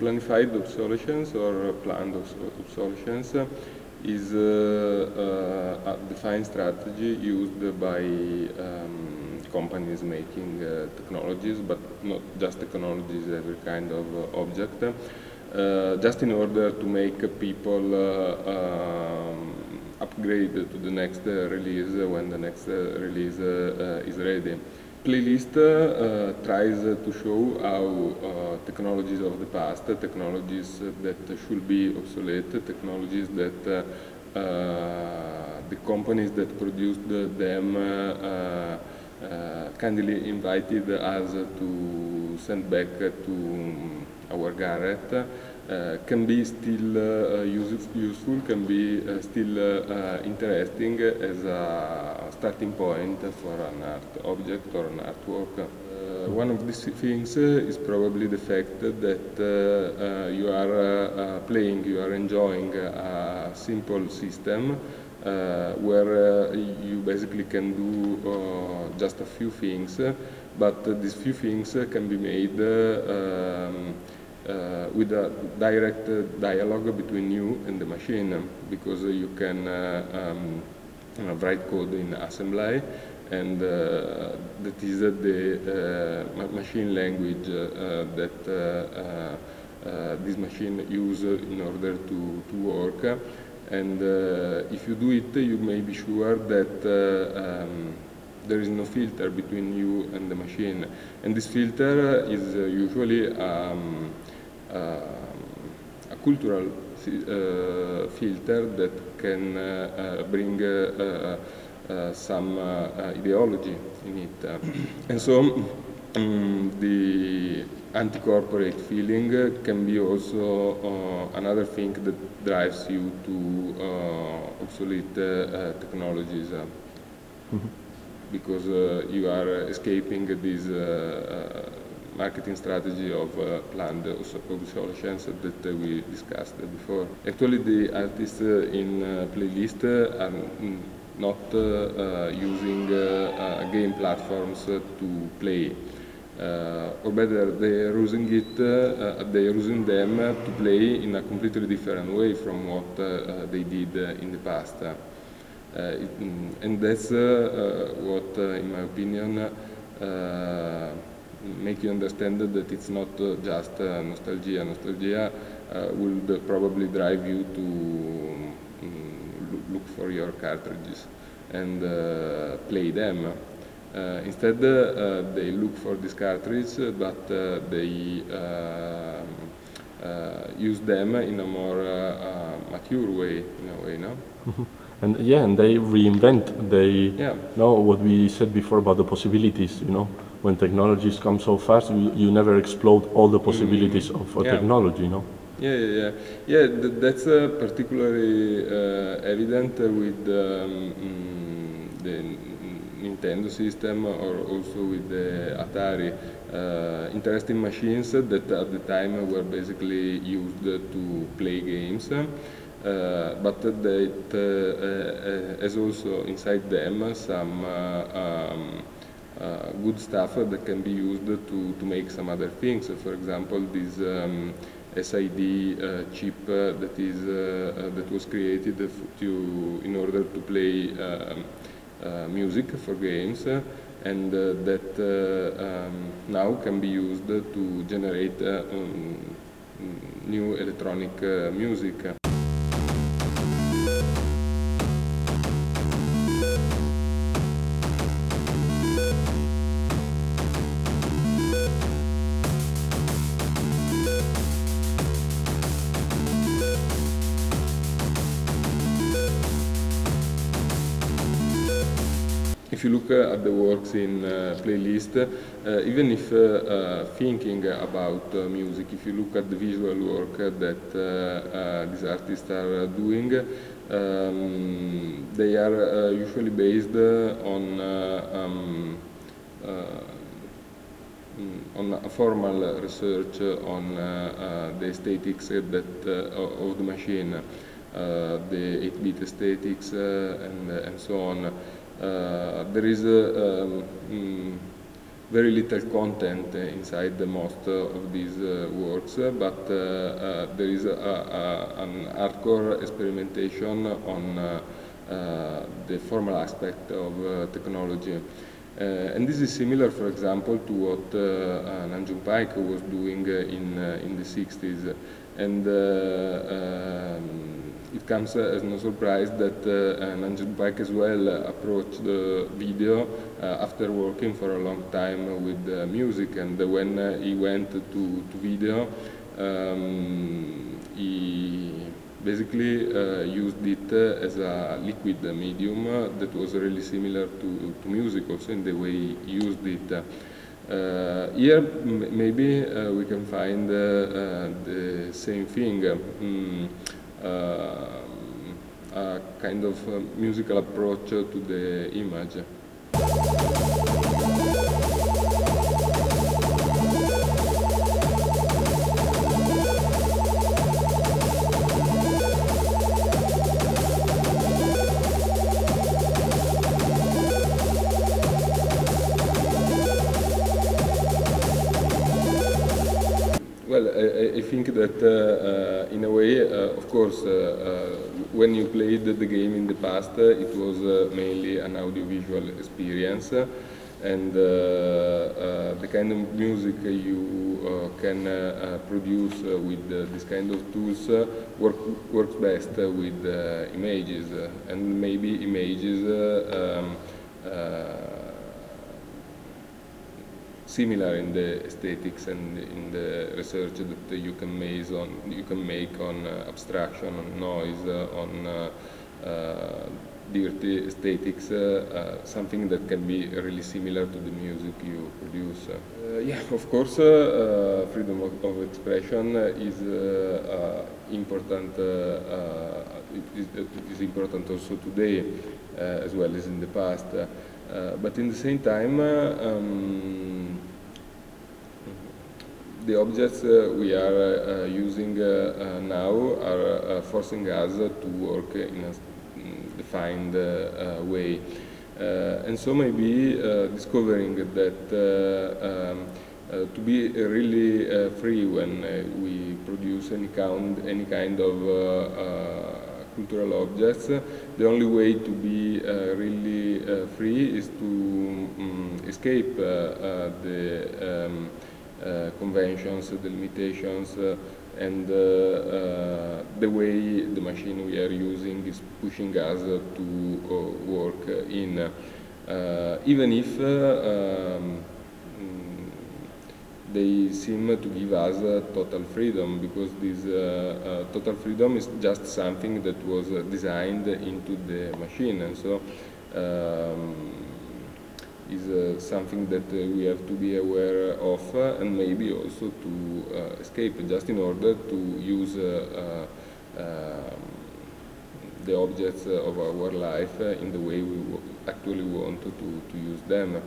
planified obsolescence or planned obsolescence is uh, uh, a defined strategy used by um, companies making uh, technologies, but not just technologies, every kind of object, just in order to make people um, upgrade to the next release when the next release is ready playlist uh, tries to show how uh, technologies of the past, technologies that should be obsolete, technologies that uh, the companies that produced them uh, kindly invited us to send back to our garret can be still uh, useful, can be uh, still interesting as a starting point for an art object or an artwork. one of these things is probably the fact that you are playing, you are enjoying a simple system uh, where uh, you basically can do uh, just a few things, but these few things can be made um, uh, with a direct uh, dialogue between you and the machine because you can uh, um, write code in assembly and uh, that is uh, the uh, machine language that this machine use in order to, to work. And if you do it you may be sure that um, there is no filter between you and the machine. And this filter is usually um, uh, a cultural uh, filter that can uh, bring some ideology in it. and so um, the anti-corporate feeling can be also uh, another thing that drives you to uh, obsolete uh, technologies mm -hmm. because you are escaping these marketing strategy of uh, planned obsolescence that uh, we discussed before. Actually, the artists uh, in uh, playlist are not using game platforms to play. Uh, or better, they are using it, uh, they are using them to play in a completely different way from what uh, they did in the past. It, and that's what, in my opinion, make you understand that it's not uh, just uh, nostalgia. Nostalgia uh, will probably drive you to um, look for your cartridges and play them. Instead, they look for these cartridges, but they um, use them in a more mature way, in a way, no? And yeah, and they reinvent. They yeah. know what we said before about the possibilities. You know, when technologies come so fast, you, you never explode all the possibilities mm. of yeah. technology, You know. Yeah, yeah, yeah. yeah th that's uh, particularly uh, evident with um, mm, the Nintendo system or also with the Atari. Uh, interesting machines that at the time were basically used to play games. Uh, but that uh, uh, has also inside them some um, good stuff that can be used to, to make some other things. So for example, this um, SID uh, chip uh, that is uh, that was created to in order to play um, music for games, and that um, now can be used to generate um, new electronic music. If you look uh, at the works in uh, playlist, uh, even if thinking about music, if you look at the visual work that these artists are doing, um, they are usually based on um, on a formal research on uh, uh, the aesthetics that uh, of the machine, the 8-bit aesthetics and, and so on. Uh, there is um, mm, very little content inside the most of these works, but there is a, a, an hardcore experimentation on the formal aspect of technology. Uh, and this is similar, for example, to what uh, Nam June Paik was doing in, in the 60s. And um, it comes as no surprise that uh, Nam June as well approached the video uh, after working for a long time with uh, music and when he went to, to video um, he basically uh, used it as a liquid medium that was really similar to, to music also in the way he used it. Uh, here maybe uh, we can find the same thing. Mm, Um, kind of uh, musical approach to the image. I, think that uh, uh, in a way, uh, of course, when you played the game in the past, it was mainly an audiovisual experience and uh, uh, the kind of music you uh, can produce with this kind of tools work, works best with images and maybe images um, similar in the aesthetics and in the research that you can make on you can make on uh, abstraction, on noise, uh, on uh, uh dirty aesthetics, uh, uh, something that can be really similar to the music you produce. yeah, of course, freedom of, of, expression is important. Is, is, important also today, as well as in the past. Uh, but in the same time, uh, um, the objects uh, we are using now are forcing us to work in a mm, defined way. and so maybe discovering that um, uh, to be really uh, free when uh, we produce any kind, any kind of cultural objects. The only way to be uh, really uh, free is to um, escape uh, the um, conventions, the limitations, and the way the machine we are using is pushing us to work in. even if um, they seem to give us uh, total freedom because this uh, uh, total freedom is just something that was designed into the machine and so um, is something that we have to be aware of and maybe also to escape just in order to use um, the objects of our life in the way we actually want to, to use them.